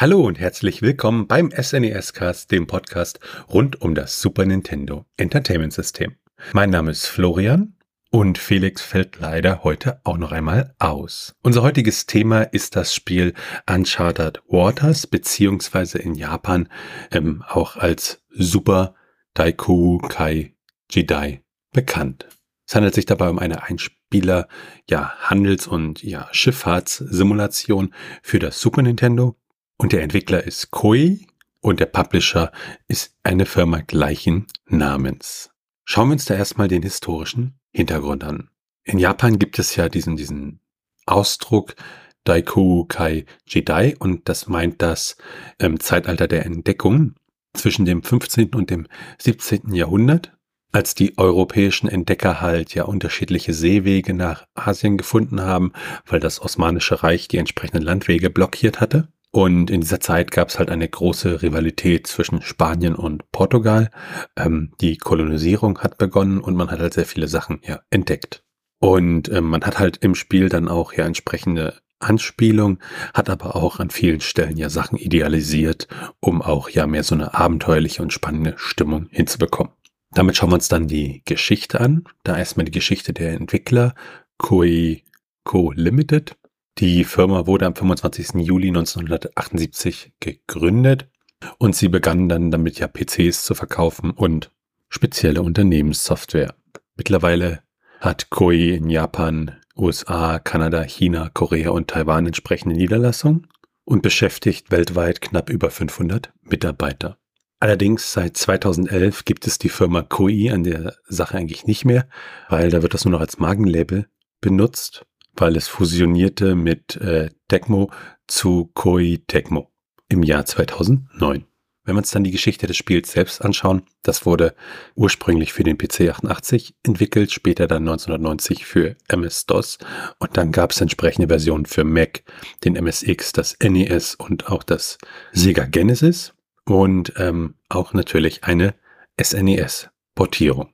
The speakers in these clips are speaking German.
Hallo und herzlich willkommen beim SNES Cast, dem Podcast rund um das Super Nintendo Entertainment System. Mein Name ist Florian und Felix fällt leider heute auch noch einmal aus. Unser heutiges Thema ist das Spiel Uncharted Waters, beziehungsweise in Japan ähm, auch als Super Daiku Kai Jidai bekannt. Es handelt sich dabei um eine Einspieler, ja, Handels- und ja, Schifffahrtssimulation für das Super Nintendo und der Entwickler ist Koei und der Publisher ist eine Firma gleichen Namens. Schauen wir uns da erstmal den historischen Hintergrund an. In Japan gibt es ja diesen, diesen Ausdruck Daiku Kai Jidai und das meint das ähm, Zeitalter der Entdeckung zwischen dem 15. und dem 17. Jahrhundert, als die europäischen Entdecker halt ja unterschiedliche Seewege nach Asien gefunden haben, weil das Osmanische Reich die entsprechenden Landwege blockiert hatte. Und in dieser Zeit gab es halt eine große Rivalität zwischen Spanien und Portugal. Ähm, die Kolonisierung hat begonnen und man hat halt sehr viele Sachen ja entdeckt. Und ähm, man hat halt im Spiel dann auch ja entsprechende Anspielung, hat aber auch an vielen Stellen ja Sachen idealisiert, um auch ja mehr so eine abenteuerliche und spannende Stimmung hinzubekommen. Damit schauen wir uns dann die Geschichte an. Da erstmal die Geschichte der Entwickler, Koei Co. Limited. Die Firma wurde am 25. Juli 1978 gegründet und sie begannen dann damit ja PCs zu verkaufen und spezielle Unternehmenssoftware. Mittlerweile hat Koei in Japan, USA, Kanada, China, Korea und Taiwan entsprechende Niederlassungen und beschäftigt weltweit knapp über 500 Mitarbeiter. Allerdings seit 2011 gibt es die Firma Koei an der Sache eigentlich nicht mehr, weil da wird das nur noch als Magenlabel benutzt weil es fusionierte mit äh, Tecmo zu Koei Tecmo im Jahr 2009. Wenn wir uns dann die Geschichte des Spiels selbst anschauen, das wurde ursprünglich für den PC 88 entwickelt, später dann 1990 für MS-DOS und dann gab es entsprechende Versionen für Mac, den MSX, das NES und auch das Sega Genesis und ähm, auch natürlich eine SNES-Portierung.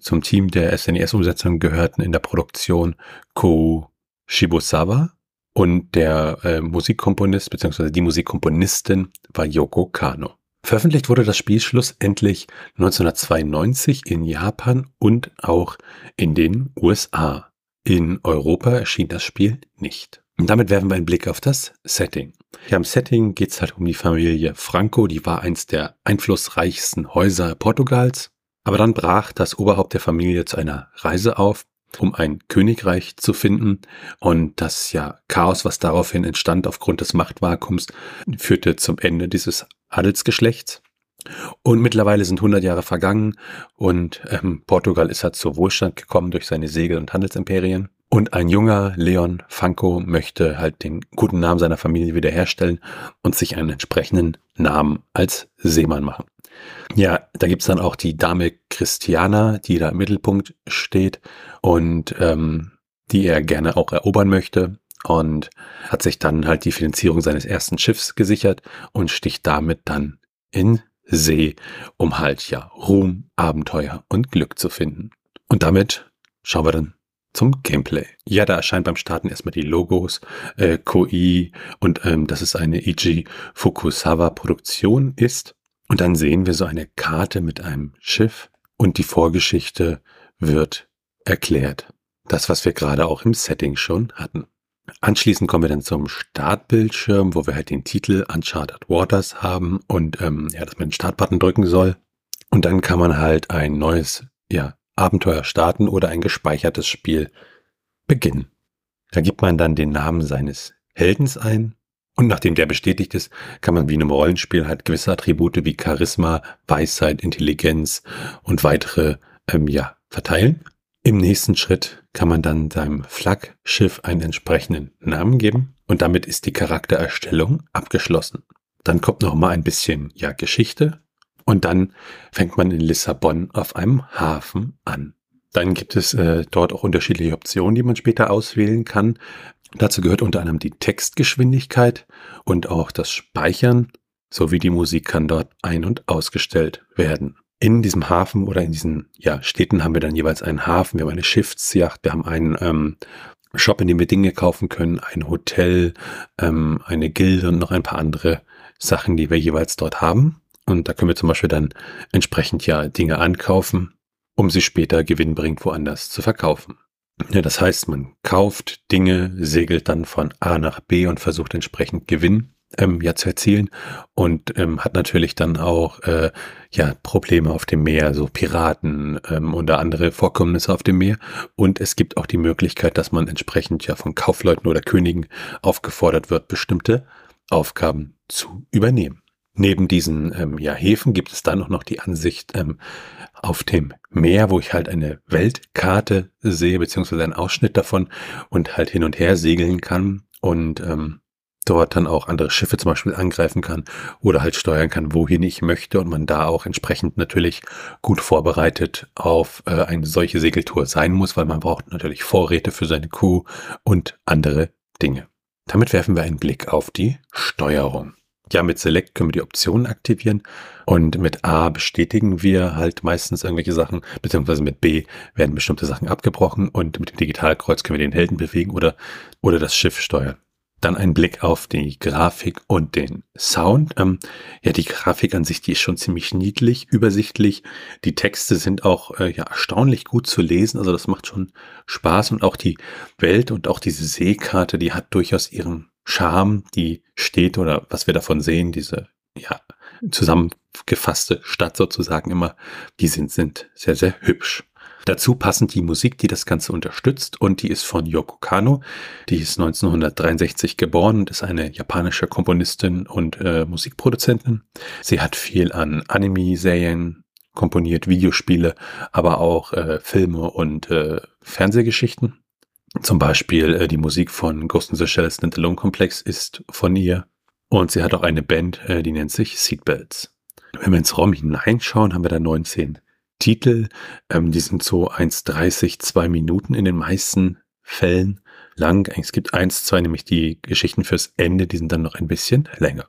Zum Team der SNES-Umsetzung gehörten in der Produktion Ko Shibusawa und der äh, Musikkomponist bzw. die Musikkomponistin war Yoko Kano. Veröffentlicht wurde das Spiel schlussendlich 1992 in Japan und auch in den USA. In Europa erschien das Spiel nicht. Und damit werfen wir einen Blick auf das Setting. Ja, im Setting geht es halt um die Familie Franco, die war eins der einflussreichsten Häuser Portugals. Aber dann brach das Oberhaupt der Familie zu einer Reise auf um ein Königreich zu finden. Und das ja Chaos, was daraufhin entstand aufgrund des Machtvakuums, führte zum Ende dieses Adelsgeschlechts. Und mittlerweile sind 100 Jahre vergangen und ähm, Portugal ist halt zu Wohlstand gekommen durch seine Segel- und Handelsimperien. Und ein junger Leon Franco möchte halt den guten Namen seiner Familie wiederherstellen und sich einen entsprechenden Namen als Seemann machen. Ja, da gibt's dann auch die Dame Christiana, die da im Mittelpunkt steht und ähm, die er gerne auch erobern möchte und hat sich dann halt die Finanzierung seines ersten Schiffs gesichert und sticht damit dann in See, um halt ja Ruhm, Abenteuer und Glück zu finden. Und damit schauen wir dann zum Gameplay. Ja, da erscheint beim Starten erstmal die Logos, äh, Koi und ähm, dass es eine Iji Fukusawa Produktion ist. Und dann sehen wir so eine Karte mit einem Schiff und die Vorgeschichte wird erklärt. Das, was wir gerade auch im Setting schon hatten. Anschließend kommen wir dann zum Startbildschirm, wo wir halt den Titel Uncharted Waters haben und ähm, ja, dass man den Startbutton drücken soll. Und dann kann man halt ein neues ja, Abenteuer starten oder ein gespeichertes Spiel beginnen. Da gibt man dann den Namen seines Heldens ein und nachdem der bestätigt ist, kann man wie in einem Rollenspiel halt gewisse Attribute wie Charisma, Weisheit, Intelligenz und weitere ähm, ja, verteilen. Im nächsten Schritt kann man dann seinem Flaggschiff einen entsprechenden Namen geben und damit ist die Charaktererstellung abgeschlossen. Dann kommt noch mal ein bisschen ja Geschichte und dann fängt man in Lissabon auf einem Hafen an. Dann gibt es äh, dort auch unterschiedliche Optionen, die man später auswählen kann. Dazu gehört unter anderem die Textgeschwindigkeit und auch das Speichern sowie die Musik kann dort ein- und ausgestellt werden. In diesem Hafen oder in diesen ja, Städten haben wir dann jeweils einen Hafen, wir haben eine Schiffsjacht, wir haben einen ähm, Shop, in dem wir Dinge kaufen können, ein Hotel, ähm, eine Gilde und noch ein paar andere Sachen, die wir jeweils dort haben. Und da können wir zum Beispiel dann entsprechend ja Dinge ankaufen, um sie später gewinnbringend woanders zu verkaufen. Ja, das heißt, man kauft Dinge, segelt dann von A nach B und versucht entsprechend Gewinn ähm, ja zu erzielen und ähm, hat natürlich dann auch äh, ja Probleme auf dem Meer, so Piraten ähm, oder andere Vorkommnisse auf dem Meer. Und es gibt auch die Möglichkeit, dass man entsprechend ja von Kaufleuten oder Königen aufgefordert wird, bestimmte Aufgaben zu übernehmen. Neben diesen ähm, ja, Häfen gibt es dann auch noch die Ansicht ähm, auf dem Meer, wo ich halt eine Weltkarte sehe, beziehungsweise einen Ausschnitt davon und halt hin und her segeln kann und ähm, dort dann auch andere Schiffe zum Beispiel angreifen kann oder halt steuern kann, wohin ich möchte und man da auch entsprechend natürlich gut vorbereitet auf äh, eine solche Segeltour sein muss, weil man braucht natürlich Vorräte für seine Crew und andere Dinge. Damit werfen wir einen Blick auf die Steuerung. Ja, mit Select können wir die Optionen aktivieren und mit A bestätigen wir halt meistens irgendwelche Sachen, beziehungsweise mit B werden bestimmte Sachen abgebrochen und mit dem Digitalkreuz können wir den Helden bewegen oder, oder das Schiff steuern. Dann ein Blick auf die Grafik und den Sound. Ähm, ja, die Grafik an sich, die ist schon ziemlich niedlich, übersichtlich. Die Texte sind auch äh, ja, erstaunlich gut zu lesen. Also das macht schon Spaß. Und auch die Welt und auch diese Seekarte, die hat durchaus ihren Charme. Die steht oder was wir davon sehen, diese ja, zusammengefasste Stadt sozusagen immer, die sind, sind sehr, sehr hübsch. Dazu passend die Musik, die das Ganze unterstützt und die ist von Yoko Kano. Die ist 1963 geboren und ist eine japanische Komponistin und äh, Musikproduzentin. Sie hat viel an Anime-Serien komponiert, Videospiele, aber auch äh, Filme und äh, Fernsehgeschichten. Zum Beispiel äh, die Musik von Ghost in the Shell Standalone Complex ist von ihr. Und sie hat auch eine Band, äh, die nennt sich Seatbelts. Wenn wir ins Raum hineinschauen, haben wir da 19 Titel. Ähm, die sind so 1,30, zwei Minuten in den meisten Fällen lang. Es gibt eins, zwei, nämlich die Geschichten fürs Ende, die sind dann noch ein bisschen länger.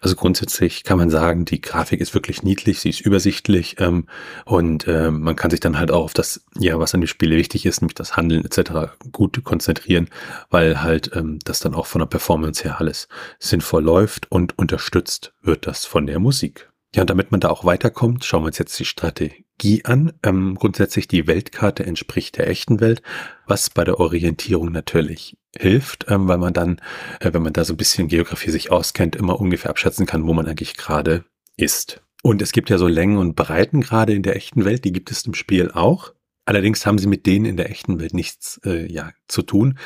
Also grundsätzlich kann man sagen, die Grafik ist wirklich niedlich, sie ist übersichtlich ähm, und äh, man kann sich dann halt auch auf das, ja, was an dem Spiel wichtig ist, nämlich das Handeln etc. gut konzentrieren, weil halt ähm, das dann auch von der Performance her alles sinnvoll läuft und unterstützt wird das von der Musik. Ja, und damit man da auch weiterkommt, schauen wir uns jetzt die Strategie an. Ähm, grundsätzlich die Weltkarte entspricht der echten Welt, was bei der Orientierung natürlich hilft, ähm, weil man dann, äh, wenn man da so ein bisschen Geografie sich auskennt, immer ungefähr abschätzen kann, wo man eigentlich gerade ist. Und es gibt ja so Längen und Breiten gerade in der echten Welt, die gibt es im Spiel auch. Allerdings haben sie mit denen in der echten Welt nichts äh, ja, zu tun.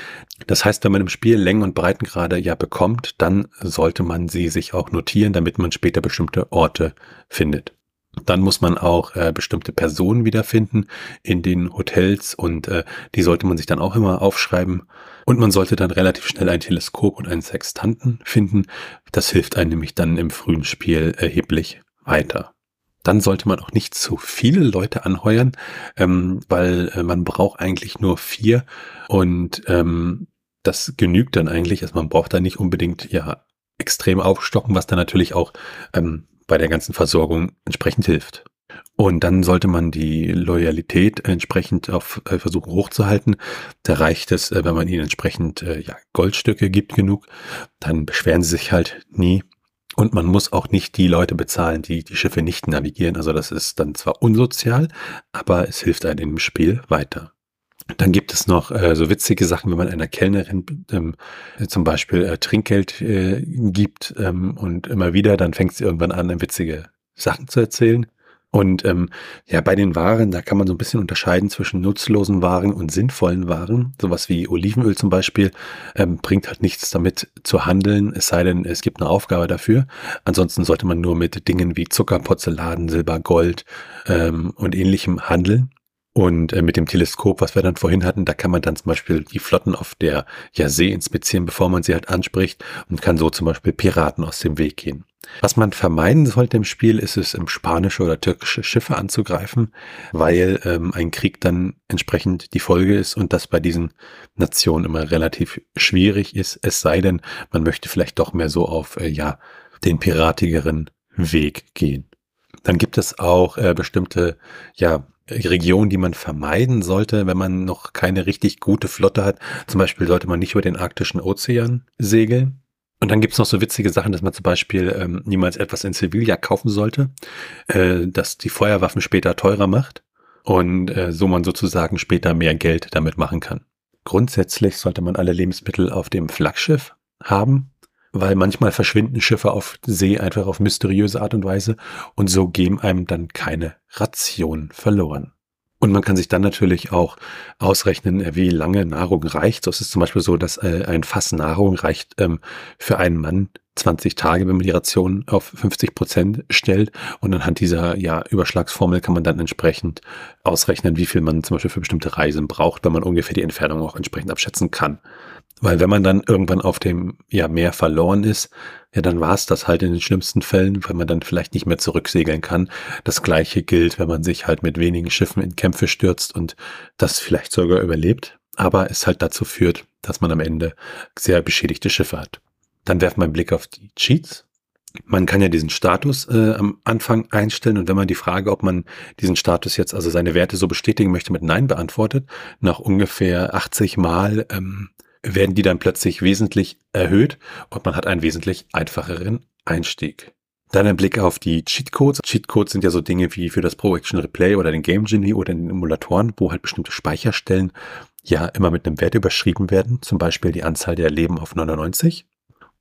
Das heißt, wenn man im Spiel Längen und Breitengrade ja bekommt, dann sollte man sie sich auch notieren, damit man später bestimmte Orte findet. Dann muss man auch äh, bestimmte Personen wiederfinden in den Hotels und äh, die sollte man sich dann auch immer aufschreiben. Und man sollte dann relativ schnell ein Teleskop und einen Sextanten finden. Das hilft einem nämlich dann im frühen Spiel erheblich weiter dann sollte man auch nicht zu viele Leute anheuern, ähm, weil äh, man braucht eigentlich nur vier und ähm, das genügt dann eigentlich. Also man braucht da nicht unbedingt ja extrem aufstocken, was dann natürlich auch ähm, bei der ganzen Versorgung entsprechend hilft. Und dann sollte man die Loyalität entsprechend auf äh, versuchen hochzuhalten. Da reicht es, äh, wenn man ihnen entsprechend äh, ja, Goldstücke gibt genug, dann beschweren sie sich halt nie. Und man muss auch nicht die Leute bezahlen, die die Schiffe nicht navigieren. Also das ist dann zwar unsozial, aber es hilft einem im Spiel weiter. Dann gibt es noch äh, so witzige Sachen, wenn man einer Kellnerin ähm, zum Beispiel äh, Trinkgeld äh, gibt ähm, und immer wieder, dann fängt sie irgendwann an, witzige Sachen zu erzählen. Und ähm, ja, bei den Waren, da kann man so ein bisschen unterscheiden zwischen nutzlosen Waren und sinnvollen Waren. Sowas wie Olivenöl zum Beispiel ähm, bringt halt nichts damit zu handeln, es sei denn, es gibt eine Aufgabe dafür. Ansonsten sollte man nur mit Dingen wie Zucker, Porzellan, Silber, Gold ähm, und ähnlichem handeln. Und äh, mit dem Teleskop, was wir dann vorhin hatten, da kann man dann zum Beispiel die Flotten auf der ja, See inspizieren, bevor man sie halt anspricht und kann so zum Beispiel Piraten aus dem Weg gehen. Was man vermeiden sollte im Spiel, ist es, im spanische oder türkische Schiffe anzugreifen, weil ähm, ein Krieg dann entsprechend die Folge ist und das bei diesen Nationen immer relativ schwierig ist, es sei denn, man möchte vielleicht doch mehr so auf, äh, ja, den piratigeren Weg gehen. Dann gibt es auch äh, bestimmte, ja, Region, die man vermeiden sollte, wenn man noch keine richtig gute Flotte hat. Zum Beispiel sollte man nicht über den arktischen Ozean segeln. Und dann gibt's noch so witzige Sachen, dass man zum Beispiel ähm, niemals etwas in Sevilla kaufen sollte, äh, das die Feuerwaffen später teurer macht und äh, so man sozusagen später mehr Geld damit machen kann. Grundsätzlich sollte man alle Lebensmittel auf dem Flaggschiff haben, weil manchmal verschwinden Schiffe auf See einfach auf mysteriöse Art und Weise und so gehen einem dann keine Ration verloren. Und man kann sich dann natürlich auch ausrechnen, wie lange Nahrung reicht. So ist es zum Beispiel so, dass äh, ein Fass Nahrung reicht ähm, für einen Mann 20 Tage, wenn man die Ration auf 50 Prozent stellt. Und anhand dieser ja, Überschlagsformel kann man dann entsprechend ausrechnen, wie viel man zum Beispiel für bestimmte Reisen braucht, weil man ungefähr die Entfernung auch entsprechend abschätzen kann. Weil wenn man dann irgendwann auf dem ja, Meer verloren ist, ja, dann war es das halt in den schlimmsten Fällen, weil man dann vielleicht nicht mehr zurücksegeln kann. Das gleiche gilt, wenn man sich halt mit wenigen Schiffen in Kämpfe stürzt und das vielleicht sogar überlebt, aber es halt dazu führt, dass man am Ende sehr beschädigte Schiffe hat. Dann werfen wir einen Blick auf die Cheats. Man kann ja diesen Status äh, am Anfang einstellen und wenn man die Frage, ob man diesen Status jetzt, also seine Werte so bestätigen möchte, mit Nein beantwortet, nach ungefähr 80 Mal ähm, werden die dann plötzlich wesentlich erhöht und man hat einen wesentlich einfacheren Einstieg. Dann ein Blick auf die Cheatcodes. Cheatcodes sind ja so Dinge wie für das Pro Action Replay oder den Game Genie oder den Emulatoren, wo halt bestimmte Speicherstellen ja immer mit einem Wert überschrieben werden. Zum Beispiel die Anzahl der Leben auf 99.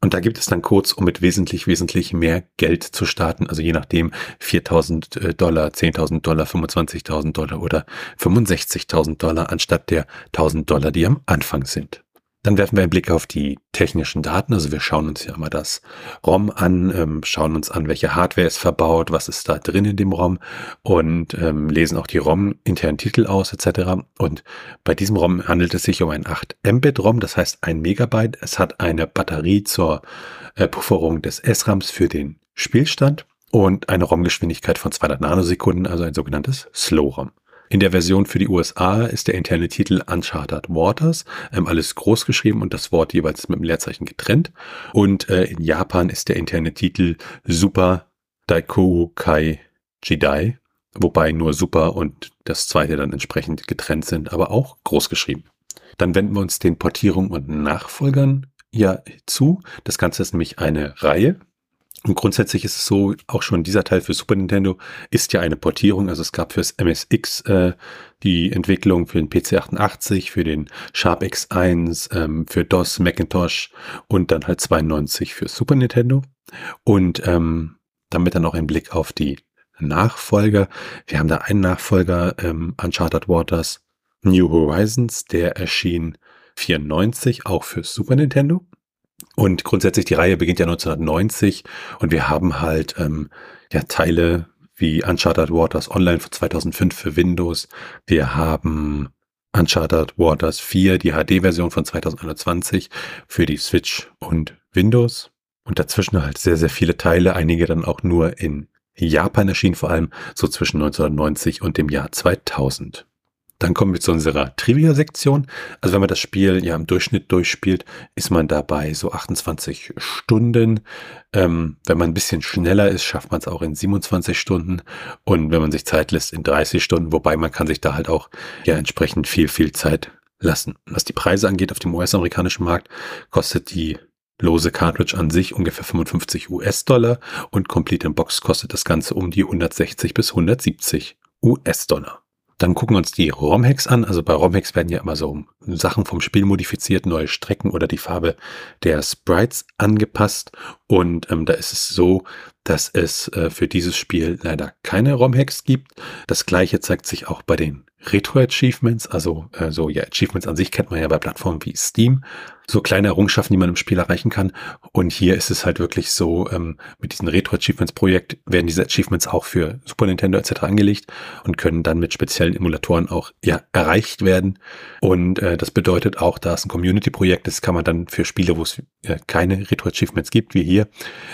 Und da gibt es dann Codes, um mit wesentlich, wesentlich mehr Geld zu starten. Also je nachdem 4.000 äh, Dollar, 10.000 Dollar, 25.000 Dollar oder 65.000 Dollar anstatt der 1.000 Dollar, die am Anfang sind. Dann werfen wir einen Blick auf die technischen Daten. Also wir schauen uns ja mal das ROM an, ähm, schauen uns an, welche Hardware ist verbaut, was ist da drin in dem ROM und ähm, lesen auch die ROM-internen Titel aus etc. Und bei diesem ROM handelt es sich um ein 8 Mbit ROM, das heißt ein Megabyte. Es hat eine Batterie zur äh, Pufferung des SRAMs für den Spielstand und eine ROM-Geschwindigkeit von 200 Nanosekunden, also ein sogenanntes Slow-ROM. In der Version für die USA ist der interne Titel Uncharted Waters, ähm, alles groß geschrieben und das Wort jeweils mit einem Leerzeichen getrennt. Und äh, in Japan ist der interne Titel Super Daikoku Kai Jidai, wobei nur Super und das zweite dann entsprechend getrennt sind, aber auch groß geschrieben. Dann wenden wir uns den Portierungen und Nachfolgern ja zu. Das Ganze ist nämlich eine Reihe. Und grundsätzlich ist es so, auch schon dieser Teil für Super Nintendo ist ja eine Portierung. Also es gab fürs MSX äh, die Entwicklung für den PC88, für den Sharp X1, ähm, für DOS, Macintosh und dann halt 92 für Super Nintendo. Und ähm, damit dann auch ein Blick auf die Nachfolger. Wir haben da einen Nachfolger, ähm, Uncharted Waters New Horizons, der erschien 94, auch für Super Nintendo. Und grundsätzlich, die Reihe beginnt ja 1990 und wir haben halt ähm, ja Teile wie Uncharted Waters Online von 2005 für Windows. Wir haben Uncharted Waters 4, die HD-Version von 2021 für die Switch und Windows. Und dazwischen halt sehr, sehr viele Teile, einige dann auch nur in Japan erschienen, vor allem so zwischen 1990 und dem Jahr 2000. Dann kommen wir zu unserer Trivia-Sektion. Also wenn man das Spiel ja im Durchschnitt durchspielt, ist man dabei so 28 Stunden. Ähm, wenn man ein bisschen schneller ist, schafft man es auch in 27 Stunden. Und wenn man sich Zeit lässt, in 30 Stunden. Wobei man kann sich da halt auch ja entsprechend viel, viel Zeit lassen. Was die Preise angeht auf dem US-amerikanischen Markt, kostet die lose Cartridge an sich ungefähr 55 US-Dollar und Complete in Box kostet das Ganze um die 160 bis 170 US-Dollar. Dann gucken wir uns die ROM-Hacks an. Also bei ROM-Hacks werden ja immer so Sachen vom Spiel modifiziert, neue Strecken oder die Farbe der Sprites angepasst. Und ähm, da ist es so, dass es äh, für dieses Spiel leider keine ROM-Hacks gibt. Das gleiche zeigt sich auch bei den Retro-Achievements, also äh, so ja, Achievements an sich kennt man ja bei Plattformen wie Steam, so kleine Errungenschaften, die man im Spiel erreichen kann. Und hier ist es halt wirklich so, ähm, mit diesem Retro-Achievements-Projekt werden diese Achievements auch für Super Nintendo etc. angelegt und können dann mit speziellen Emulatoren auch ja erreicht werden. Und äh, das bedeutet auch, da es ein Community-Projekt ist, kann man dann für Spiele, wo es äh, keine Retro-Achievements gibt, wie hier,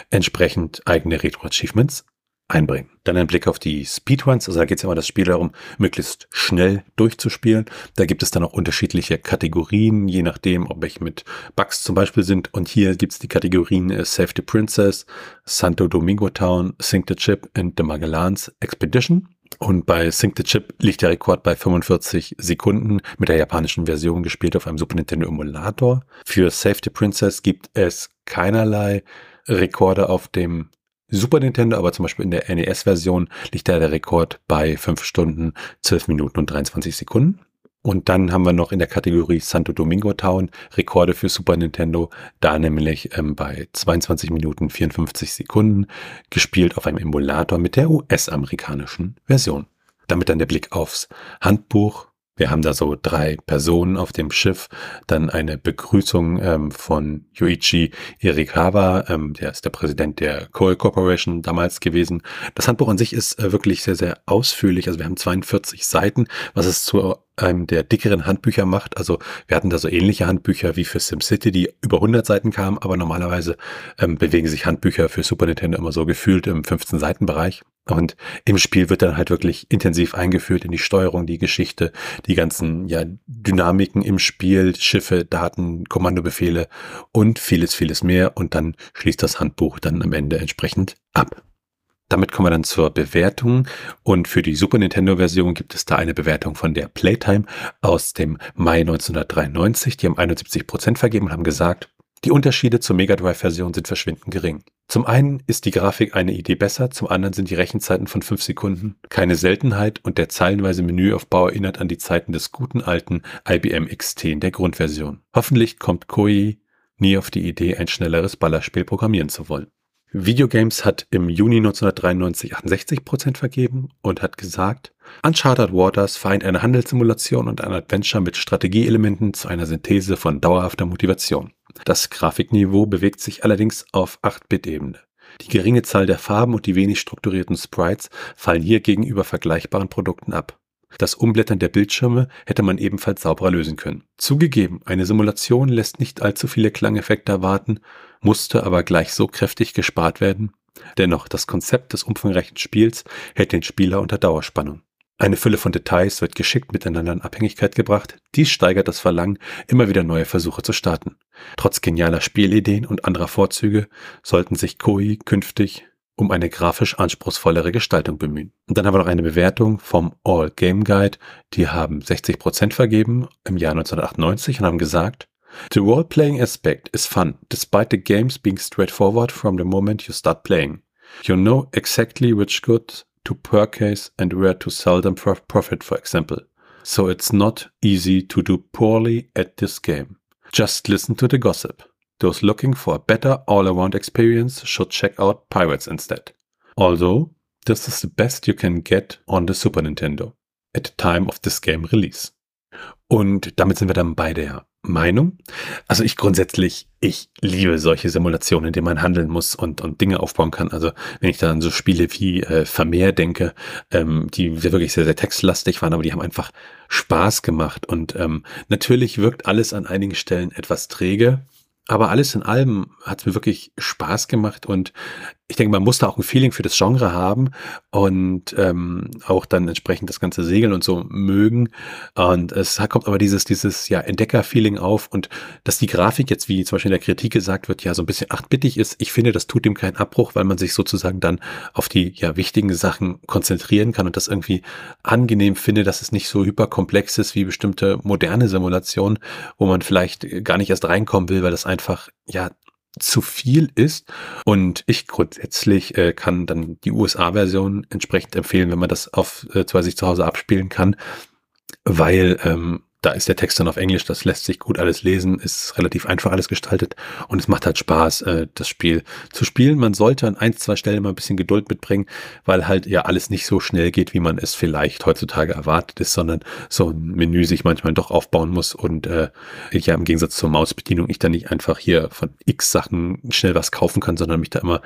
entsprechend eigene Retro-Achievements einbringen. Dann ein Blick auf die Speedruns, also da geht es ja immer das Spiel darum, möglichst schnell durchzuspielen. Da gibt es dann auch unterschiedliche Kategorien, je nachdem, ob welche mit Bugs zum Beispiel sind. Und hier gibt es die Kategorien äh, Save the Princess, Santo Domingo Town, Sink the Chip and the Magellans Expedition. Und bei Sync the Chip liegt der Rekord bei 45 Sekunden mit der japanischen Version gespielt auf einem Super Nintendo Emulator. Für Save the Princess gibt es keinerlei Rekorde auf dem Super Nintendo, aber zum Beispiel in der NES-Version liegt da der Rekord bei 5 Stunden, 12 Minuten und 23 Sekunden. Und dann haben wir noch in der Kategorie Santo Domingo Town Rekorde für Super Nintendo, da nämlich ähm, bei 22 Minuten 54 Sekunden, gespielt auf einem Emulator mit der US-amerikanischen Version. Damit dann der Blick aufs Handbuch wir haben da so drei Personen auf dem Schiff, dann eine Begrüßung ähm, von Yuichi Irikawa, ähm, der ist der Präsident der Coal Corporation damals gewesen. Das Handbuch an sich ist äh, wirklich sehr, sehr ausführlich. Also wir haben 42 Seiten, was es zu einem der dickeren Handbücher macht. Also wir hatten da so ähnliche Handbücher wie für SimCity, die über 100 Seiten kamen, aber normalerweise ähm, bewegen sich Handbücher für Super Nintendo immer so gefühlt im 15 Seiten Bereich. Und im Spiel wird dann halt wirklich intensiv eingeführt in die Steuerung, die Geschichte, die ganzen ja, Dynamiken im Spiel, Schiffe, Daten, Kommandobefehle und vieles, vieles mehr. Und dann schließt das Handbuch dann am Ende entsprechend ab. Damit kommen wir dann zur Bewertung. Und für die Super Nintendo-Version gibt es da eine Bewertung von der Playtime aus dem Mai 1993. Die haben 71 Prozent vergeben und haben gesagt, die Unterschiede zur Mega Drive-Version sind verschwindend gering. Zum einen ist die Grafik eine Idee besser, zum anderen sind die Rechenzeiten von 5 Sekunden keine Seltenheit und der zeilenweise Menüaufbau erinnert an die Zeiten des guten alten IBM XT in der Grundversion. Hoffentlich kommt Koei nie auf die Idee, ein schnelleres Ballerspiel programmieren zu wollen. Videogames hat im Juni 1993 68% vergeben und hat gesagt, Uncharted Waters vereint eine Handelssimulation und ein Adventure mit Strategieelementen zu einer Synthese von dauerhafter Motivation. Das Grafikniveau bewegt sich allerdings auf 8-Bit-Ebene. Die geringe Zahl der Farben und die wenig strukturierten Sprites fallen hier gegenüber vergleichbaren Produkten ab. Das Umblättern der Bildschirme hätte man ebenfalls sauberer lösen können. Zugegeben, eine Simulation lässt nicht allzu viele Klangeffekte erwarten, musste aber gleich so kräftig gespart werden. Dennoch, das Konzept des umfangreichen Spiels hält den Spieler unter Dauerspannung. Eine Fülle von Details wird geschickt miteinander in Abhängigkeit gebracht. Dies steigert das Verlangen, immer wieder neue Versuche zu starten. Trotz genialer Spielideen und anderer Vorzüge sollten sich Koei künftig um eine grafisch anspruchsvollere Gestaltung bemühen. Und dann haben wir noch eine Bewertung vom All Game Guide. Die haben 60% vergeben im Jahr 1998 und haben gesagt, The role-playing aspect is fun, despite the games being straightforward from the moment you start playing. You know exactly which goods to purchase and where to sell them for profit, for example. So it's not easy to do poorly at this game. Just listen to the gossip. Those looking for a better all-around experience should check out Pirates instead. Although, this is the best you can get on the Super Nintendo at the time of this game release. Und damit sind wir dann bei der Meinung. Also ich grundsätzlich, ich liebe solche Simulationen, in denen man handeln muss und, und Dinge aufbauen kann. Also wenn ich dann so Spiele wie äh, Vermehr denke, ähm, die wirklich sehr, sehr textlastig waren, aber die haben einfach Spaß gemacht. Und ähm, natürlich wirkt alles an einigen Stellen etwas träge. Aber alles in allem hat es mir wirklich Spaß gemacht und ich denke, man muss da auch ein Feeling für das Genre haben und ähm, auch dann entsprechend das ganze Segeln und so mögen. Und es kommt aber dieses, dieses ja, Entdecker-Feeling auf und dass die Grafik jetzt, wie zum Beispiel in der Kritik gesagt wird, ja so ein bisschen achtbittig ist. Ich finde, das tut dem keinen Abbruch, weil man sich sozusagen dann auf die ja wichtigen Sachen konzentrieren kann und das irgendwie angenehm finde, dass es nicht so hyperkomplex ist wie bestimmte moderne Simulationen, wo man vielleicht gar nicht erst reinkommen will, weil das einfach ja zu viel ist. Und ich grundsätzlich äh, kann dann die USA-Version entsprechend empfehlen, wenn man das auf äh, zwar sich zu Hause abspielen kann, weil ähm, da ist der Text dann auf Englisch, das lässt sich gut alles lesen, ist relativ einfach alles gestaltet und es macht halt Spaß, äh, das Spiel zu spielen. Man sollte an ein, zwei Stellen mal ein bisschen Geduld mitbringen, weil halt ja alles nicht so schnell geht, wie man es vielleicht heutzutage erwartet ist, sondern so ein Menü sich manchmal doch aufbauen muss und äh, ja im Gegensatz zur Mausbedienung ich dann nicht einfach hier von x Sachen schnell was kaufen kann, sondern mich da immer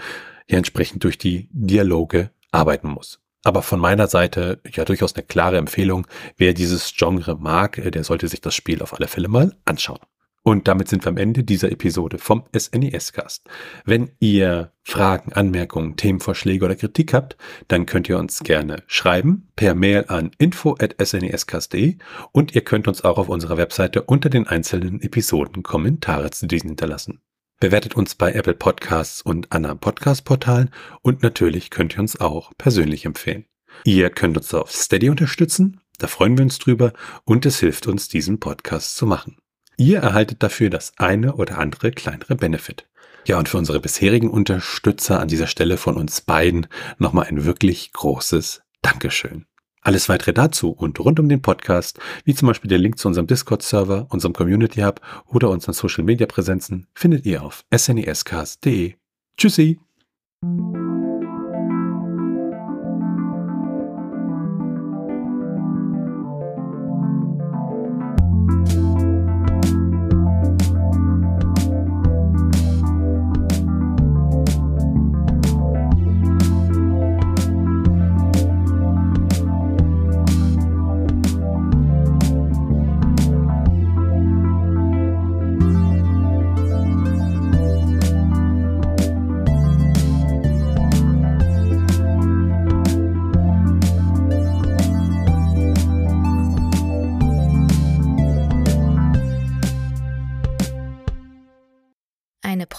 ja entsprechend durch die Dialoge arbeiten muss. Aber von meiner Seite ja durchaus eine klare Empfehlung. Wer dieses Genre mag, äh, der sollte sich das Spiel auf alle Fälle mal anschauen. Und damit sind wir am Ende dieser Episode vom SNES-Cast. Wenn ihr Fragen, Anmerkungen, Themenvorschläge oder Kritik habt, dann könnt ihr uns gerne schreiben per Mail an info.snescast.de und ihr könnt uns auch auf unserer Webseite unter den einzelnen Episoden Kommentare zu diesen hinterlassen. Bewertet uns bei Apple Podcasts und anderen Podcast-Portalen und natürlich könnt ihr uns auch persönlich empfehlen. Ihr könnt uns auf Steady unterstützen, da freuen wir uns drüber und es hilft uns, diesen Podcast zu machen. Ihr erhaltet dafür das eine oder andere kleinere Benefit. Ja, und für unsere bisherigen Unterstützer an dieser Stelle von uns beiden nochmal ein wirklich großes Dankeschön. Alles weitere dazu und rund um den Podcast, wie zum Beispiel der Link zu unserem Discord-Server, unserem Community Hub oder unseren Social-Media-Präsenzen, findet ihr auf snescast.de. Tschüssi!